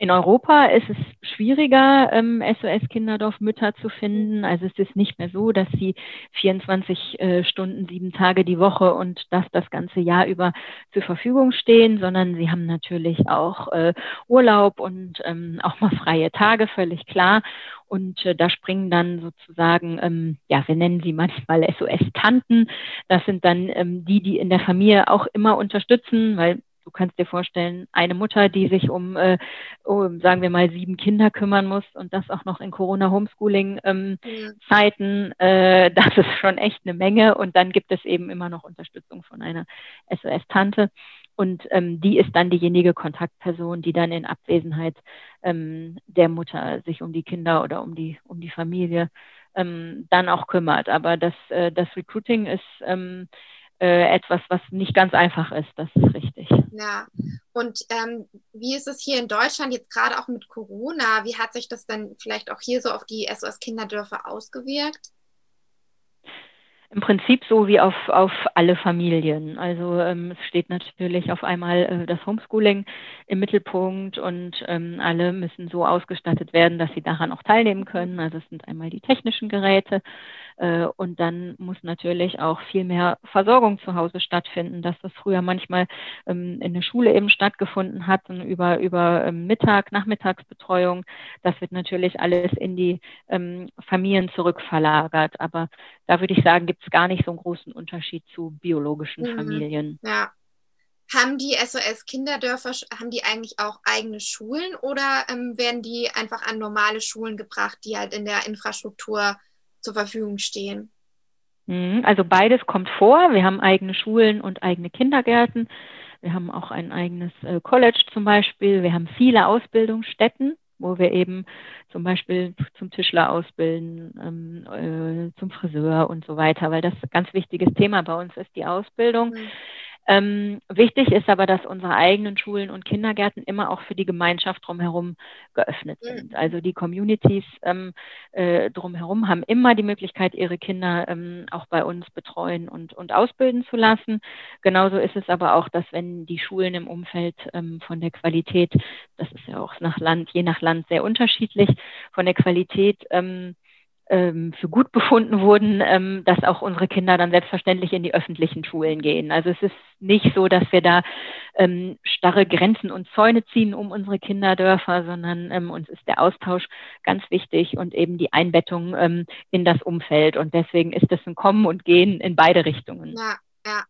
In Europa ist es schwieriger, ähm, SOS-Kinderdorfmütter zu finden. Also es ist nicht mehr so, dass sie 24 äh, Stunden, sieben Tage die Woche und das das ganze Jahr über zur Verfügung stehen, sondern sie haben natürlich auch äh, Urlaub und ähm, auch mal freie Tage, völlig klar. Und äh, da springen dann sozusagen, ähm, ja, wir nennen sie manchmal SOS-Tanten. Das sind dann ähm, die, die in der Familie auch immer unterstützen, weil du kannst dir vorstellen, eine Mutter, die sich um, äh, um, sagen wir mal, sieben Kinder kümmern muss und das auch noch in Corona-Homeschooling-Zeiten, ähm, äh, das ist schon echt eine Menge. Und dann gibt es eben immer noch Unterstützung von einer SOS-Tante. Und ähm, die ist dann diejenige Kontaktperson, die dann in Abwesenheit ähm, der Mutter sich um die Kinder oder um die, um die Familie ähm, dann auch kümmert. Aber das, äh, das Recruiting ist ähm, äh, etwas, was nicht ganz einfach ist. Das ist richtig. Ja, und ähm, wie ist es hier in Deutschland jetzt gerade auch mit Corona? Wie hat sich das dann vielleicht auch hier so auf die SOS-Kinderdörfer ausgewirkt? Im Prinzip so wie auf, auf alle Familien. Also ähm, es steht natürlich auf einmal äh, das Homeschooling im Mittelpunkt und ähm, alle müssen so ausgestattet werden, dass sie daran auch teilnehmen können. Also es sind einmal die technischen Geräte äh, und dann muss natürlich auch viel mehr Versorgung zu Hause stattfinden, dass das früher manchmal ähm, in der Schule eben stattgefunden hat und über, über ähm, Mittag, Nachmittagsbetreuung. Das wird natürlich alles in die ähm, Familien zurückverlagert. Aber da würde ich sagen, gibt es gar nicht so einen großen Unterschied zu biologischen mhm. Familien. Ja. Haben die SOS-Kinderdörfer, haben die eigentlich auch eigene Schulen oder ähm, werden die einfach an normale Schulen gebracht, die halt in der Infrastruktur zur Verfügung stehen? Mhm, also beides kommt vor. Wir haben eigene Schulen und eigene Kindergärten. Wir haben auch ein eigenes äh, College zum Beispiel. Wir haben viele Ausbildungsstätten wo wir eben zum Beispiel zum Tischler ausbilden, ähm, äh, zum Friseur und so weiter, weil das ein ganz wichtiges Thema bei uns ist, die Ausbildung. Mhm. Ähm, wichtig ist aber, dass unsere eigenen Schulen und Kindergärten immer auch für die Gemeinschaft drumherum geöffnet mhm. sind. Also die Communities ähm, äh, drumherum haben immer die Möglichkeit, ihre Kinder ähm, auch bei uns betreuen und, und ausbilden zu lassen. Genauso ist es aber auch, dass wenn die Schulen im Umfeld ähm, von der Qualität, das ist ja auch nach Land, je nach Land sehr unterschiedlich, von der Qualität ähm, ähm, für gut befunden wurden, ähm, dass auch unsere Kinder dann selbstverständlich in die öffentlichen Schulen gehen. Also es ist nicht so, dass wir da ähm, starre Grenzen und Zäune ziehen um unsere Kinderdörfer, sondern ähm, uns ist der Austausch ganz wichtig und eben die Einbettung ähm, in das Umfeld. Und deswegen ist es ein Kommen und Gehen in beide Richtungen. Ja, ja.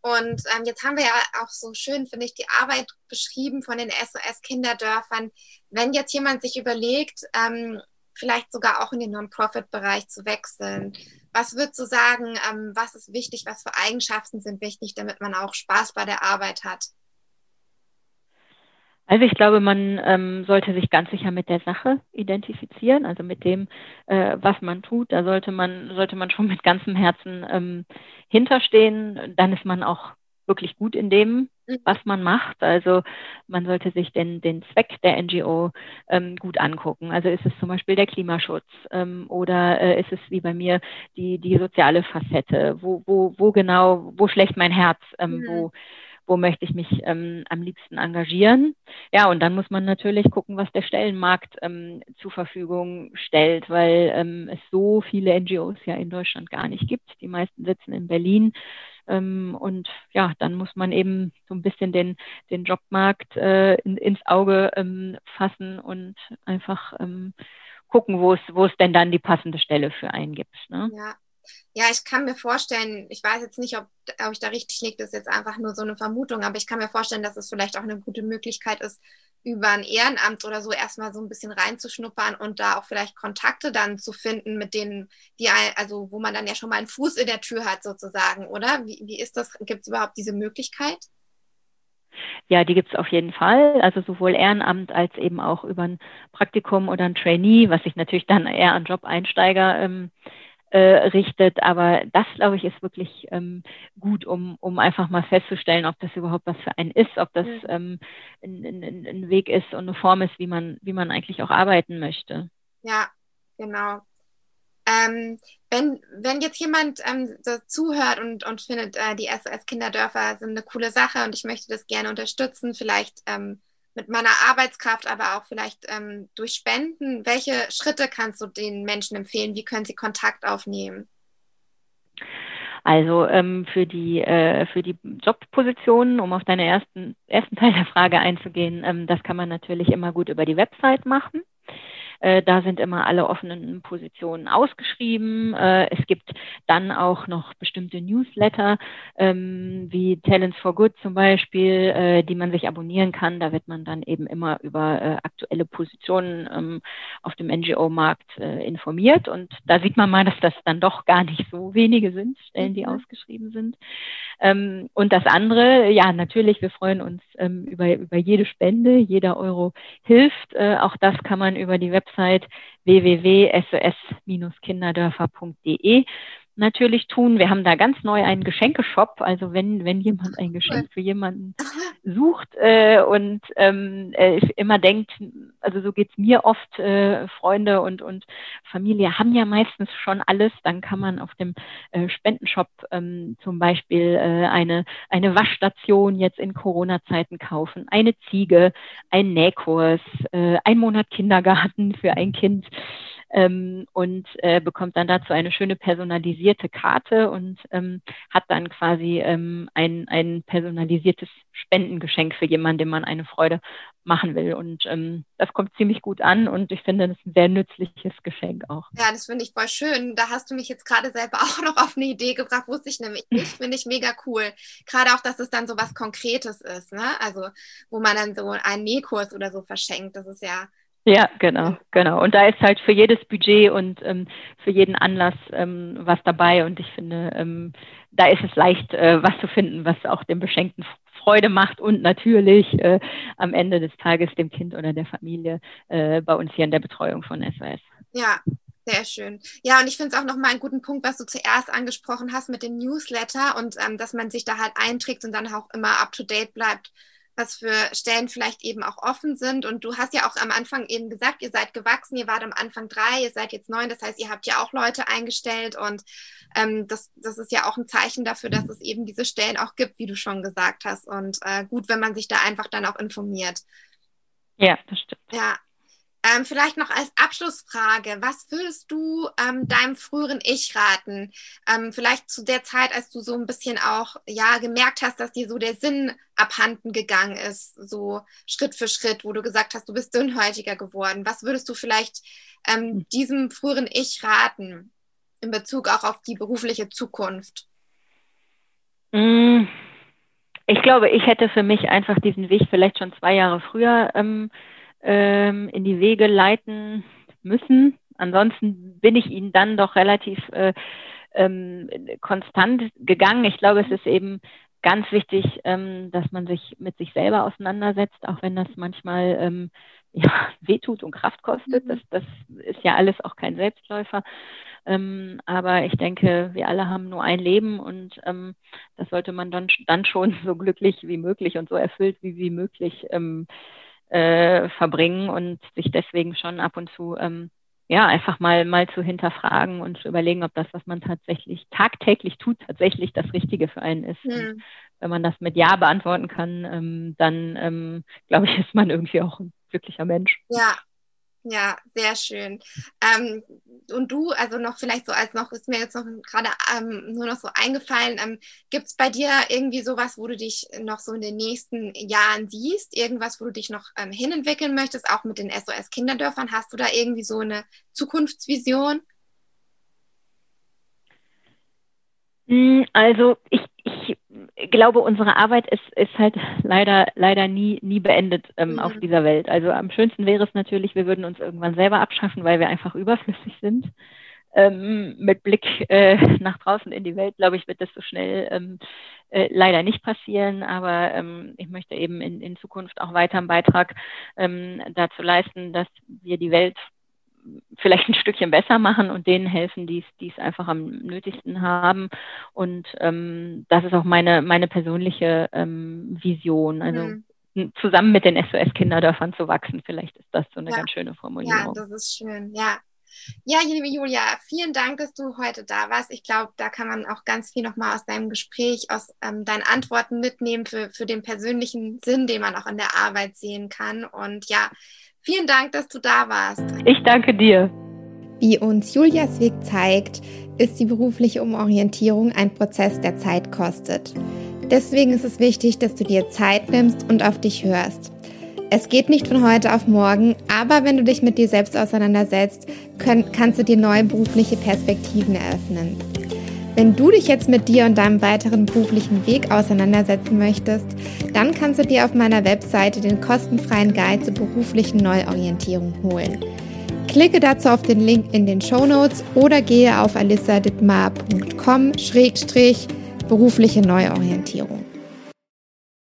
Und ähm, jetzt haben wir ja auch so schön, finde ich, die Arbeit beschrieben von den SOS-Kinderdörfern. Wenn jetzt jemand sich überlegt, ähm, vielleicht sogar auch in den Non-Profit-Bereich zu wechseln. Was würdest du sagen, ähm, was ist wichtig, was für Eigenschaften sind wichtig, damit man auch Spaß bei der Arbeit hat? Also ich glaube, man ähm, sollte sich ganz sicher mit der Sache identifizieren, also mit dem, äh, was man tut. Da sollte man, sollte man schon mit ganzem Herzen ähm, hinterstehen. Dann ist man auch wirklich gut in dem. Was man macht. Also man sollte sich den, den Zweck der NGO ähm, gut angucken. Also ist es zum Beispiel der Klimaschutz ähm, oder äh, ist es wie bei mir die, die soziale Facette? Wo, wo, wo genau, wo schlägt mein Herz? Ähm, mhm. Wo wo möchte ich mich ähm, am liebsten engagieren. Ja, und dann muss man natürlich gucken, was der Stellenmarkt ähm, zur Verfügung stellt, weil ähm, es so viele NGOs ja in Deutschland gar nicht gibt. Die meisten sitzen in Berlin. Ähm, und ja, dann muss man eben so ein bisschen den, den Jobmarkt äh, in, ins Auge ähm, fassen und einfach ähm, gucken, wo es, denn dann die passende Stelle für einen gibt. Ne? Ja. Ja, ich kann mir vorstellen, ich weiß jetzt nicht, ob, ob ich da richtig liege, das ist jetzt einfach nur so eine Vermutung, aber ich kann mir vorstellen, dass es vielleicht auch eine gute Möglichkeit ist, über ein Ehrenamt oder so erstmal so ein bisschen reinzuschnuppern und da auch vielleicht Kontakte dann zu finden, mit denen, die, also wo man dann ja schon mal einen Fuß in der Tür hat sozusagen, oder? Wie, wie ist das? Gibt es überhaupt diese Möglichkeit? Ja, die gibt es auf jeden Fall. Also sowohl Ehrenamt als eben auch über ein Praktikum oder ein Trainee, was sich natürlich dann eher an Job-Einsteiger ähm, äh, richtet. Aber das, glaube ich, ist wirklich ähm, gut, um, um einfach mal festzustellen, ob das überhaupt was für einen ist, ob das ähm, ein, ein, ein Weg ist und eine Form ist, wie man, wie man eigentlich auch arbeiten möchte. Ja, genau. Ähm, wenn, wenn jetzt jemand ähm, zuhört und, und findet, äh, die SOS Kinderdörfer sind eine coole Sache und ich möchte das gerne unterstützen, vielleicht ähm, mit meiner Arbeitskraft, aber auch vielleicht ähm, durch Spenden. Welche Schritte kannst du den Menschen empfehlen? Wie können sie Kontakt aufnehmen? Also ähm, für die äh, für die Jobpositionen, um auf deine ersten ersten Teil der Frage einzugehen, ähm, das kann man natürlich immer gut über die Website machen. Äh, da sind immer alle offenen Positionen ausgeschrieben. Äh, es gibt dann auch noch bestimmte Newsletter, ähm, wie Talents for Good zum Beispiel, äh, die man sich abonnieren kann. Da wird man dann eben immer über äh, aktuelle Positionen ähm, auf dem NGO-Markt äh, informiert. Und da sieht man mal, dass das dann doch gar nicht so wenige sind, Stellen, die mhm. ausgeschrieben sind. Ähm, und das andere, ja, natürlich, wir freuen uns ähm, über, über jede Spende, jeder Euro hilft. Äh, auch das kann man über die Website www.sos-kinderdörfer.de natürlich tun. Wir haben da ganz neu einen Geschenkeshop. Also wenn, wenn jemand ein Geschenk für jemanden sucht äh, und ähm, äh, immer denkt, also so geht's mir oft, äh, Freunde und, und Familie haben ja meistens schon alles, dann kann man auf dem äh, Spendenshop ähm, zum Beispiel äh, eine, eine Waschstation jetzt in Corona-Zeiten kaufen, eine Ziege, ein Nähkurs, äh, ein Monat Kindergarten für ein Kind ähm, und äh, bekommt dann dazu eine schöne personalisierte Karte und ähm, hat dann quasi ähm, ein, ein personalisiertes Spendengeschenk für jemanden, dem man eine Freude machen will. Und ähm, das kommt ziemlich gut an und ich finde, das ist ein sehr nützliches Geschenk auch. Ja, das finde ich voll schön. Da hast du mich jetzt gerade selber auch noch auf eine Idee gebracht, wusste ich nämlich nicht. Finde ich mega cool. Gerade auch, dass es dann so was Konkretes ist, ne? Also, wo man dann so einen Nähkurs oder so verschenkt. Das ist ja ja, genau, genau. Und da ist halt für jedes Budget und ähm, für jeden Anlass ähm, was dabei. Und ich finde, ähm, da ist es leicht, äh, was zu finden, was auch dem Beschenkten Freude macht und natürlich äh, am Ende des Tages dem Kind oder der Familie äh, bei uns hier in der Betreuung von SOS. Ja, sehr schön. Ja, und ich finde es auch nochmal einen guten Punkt, was du zuerst angesprochen hast mit dem Newsletter und ähm, dass man sich da halt einträgt und dann auch immer up-to-date bleibt was für Stellen vielleicht eben auch offen sind. Und du hast ja auch am Anfang eben gesagt, ihr seid gewachsen, ihr wart am Anfang drei, ihr seid jetzt neun, das heißt, ihr habt ja auch Leute eingestellt und ähm, das, das ist ja auch ein Zeichen dafür, dass es eben diese Stellen auch gibt, wie du schon gesagt hast. Und äh, gut, wenn man sich da einfach dann auch informiert. Ja, das stimmt. Ja, ähm, vielleicht noch als Abschlussfrage, was würdest du ähm, deinem früheren Ich raten? Ähm, vielleicht zu der Zeit, als du so ein bisschen auch ja gemerkt hast, dass dir so der Sinn abhanden gegangen ist, so Schritt für Schritt, wo du gesagt hast, du bist dünnhäutiger geworden. Was würdest du vielleicht ähm, hm. diesem früheren Ich raten in Bezug auch auf die berufliche Zukunft? Hm. Ich glaube, ich hätte für mich einfach diesen Weg vielleicht schon zwei Jahre früher ähm, ähm, in die Wege leiten müssen. Ansonsten bin ich ihnen dann doch relativ äh, ähm, konstant gegangen. Ich glaube, es ist eben ganz wichtig, ähm, dass man sich mit sich selber auseinandersetzt, auch wenn das manchmal ähm, ja, wehtut und Kraft kostet. Mhm. Das, das ist ja alles auch kein Selbstläufer. Ähm, aber ich denke, wir alle haben nur ein Leben und ähm, das sollte man dann, dann schon so glücklich wie möglich und so erfüllt wie, wie möglich ähm, äh, verbringen und sich deswegen schon ab und zu ähm, ja einfach mal mal zu hinterfragen und zu überlegen, ob das, was man tatsächlich tagtäglich tut, tatsächlich das Richtige für einen ist. Mhm. Wenn man das mit Ja beantworten kann, ähm, dann ähm, glaube ich, ist man irgendwie auch ein glücklicher Mensch. Ja, ja, sehr schön. Ähm, und du, also noch vielleicht so als noch, ist mir jetzt noch gerade ähm, nur noch so eingefallen, ähm, gibt es bei dir irgendwie sowas, wo du dich noch so in den nächsten Jahren siehst? Irgendwas, wo du dich noch ähm, hinentwickeln möchtest, auch mit den SOS-Kinderdörfern? Hast du da irgendwie so eine Zukunftsvision? Hm, also ich, ich glaube, unsere Arbeit ist, ist halt leider, leider nie, nie beendet ähm, mhm. auf dieser Welt. Also am schönsten wäre es natürlich, wir würden uns irgendwann selber abschaffen, weil wir einfach überflüssig sind. Ähm, mit Blick äh, nach draußen in die Welt, glaube ich, wird das so schnell ähm, äh, leider nicht passieren. Aber ähm, ich möchte eben in, in Zukunft auch weiter einen Beitrag ähm, dazu leisten, dass wir die Welt vielleicht ein Stückchen besser machen und denen helfen, die es einfach am nötigsten haben. Und ähm, das ist auch meine, meine persönliche ähm, Vision. Also mhm. zusammen mit den SOS-Kinderdörfern zu wachsen, vielleicht ist das so eine ja. ganz schöne Formulierung. Ja, das ist schön, ja. Ja, liebe Julia, vielen Dank, dass du heute da warst. Ich glaube, da kann man auch ganz viel nochmal aus deinem Gespräch, aus ähm, deinen Antworten mitnehmen für, für den persönlichen Sinn, den man auch in der Arbeit sehen kann. Und ja, Vielen Dank, dass du da warst. Ich danke dir. Wie uns Julias Weg zeigt, ist die berufliche Umorientierung ein Prozess, der Zeit kostet. Deswegen ist es wichtig, dass du dir Zeit nimmst und auf dich hörst. Es geht nicht von heute auf morgen, aber wenn du dich mit dir selbst auseinandersetzt, können, kannst du dir neue berufliche Perspektiven eröffnen. Wenn du dich jetzt mit dir und deinem weiteren beruflichen Weg auseinandersetzen möchtest, dann kannst du dir auf meiner Webseite den kostenfreien Guide zur beruflichen Neuorientierung holen. Klicke dazu auf den Link in den Show Notes oder gehe auf alissaditmar.com-berufliche Neuorientierung.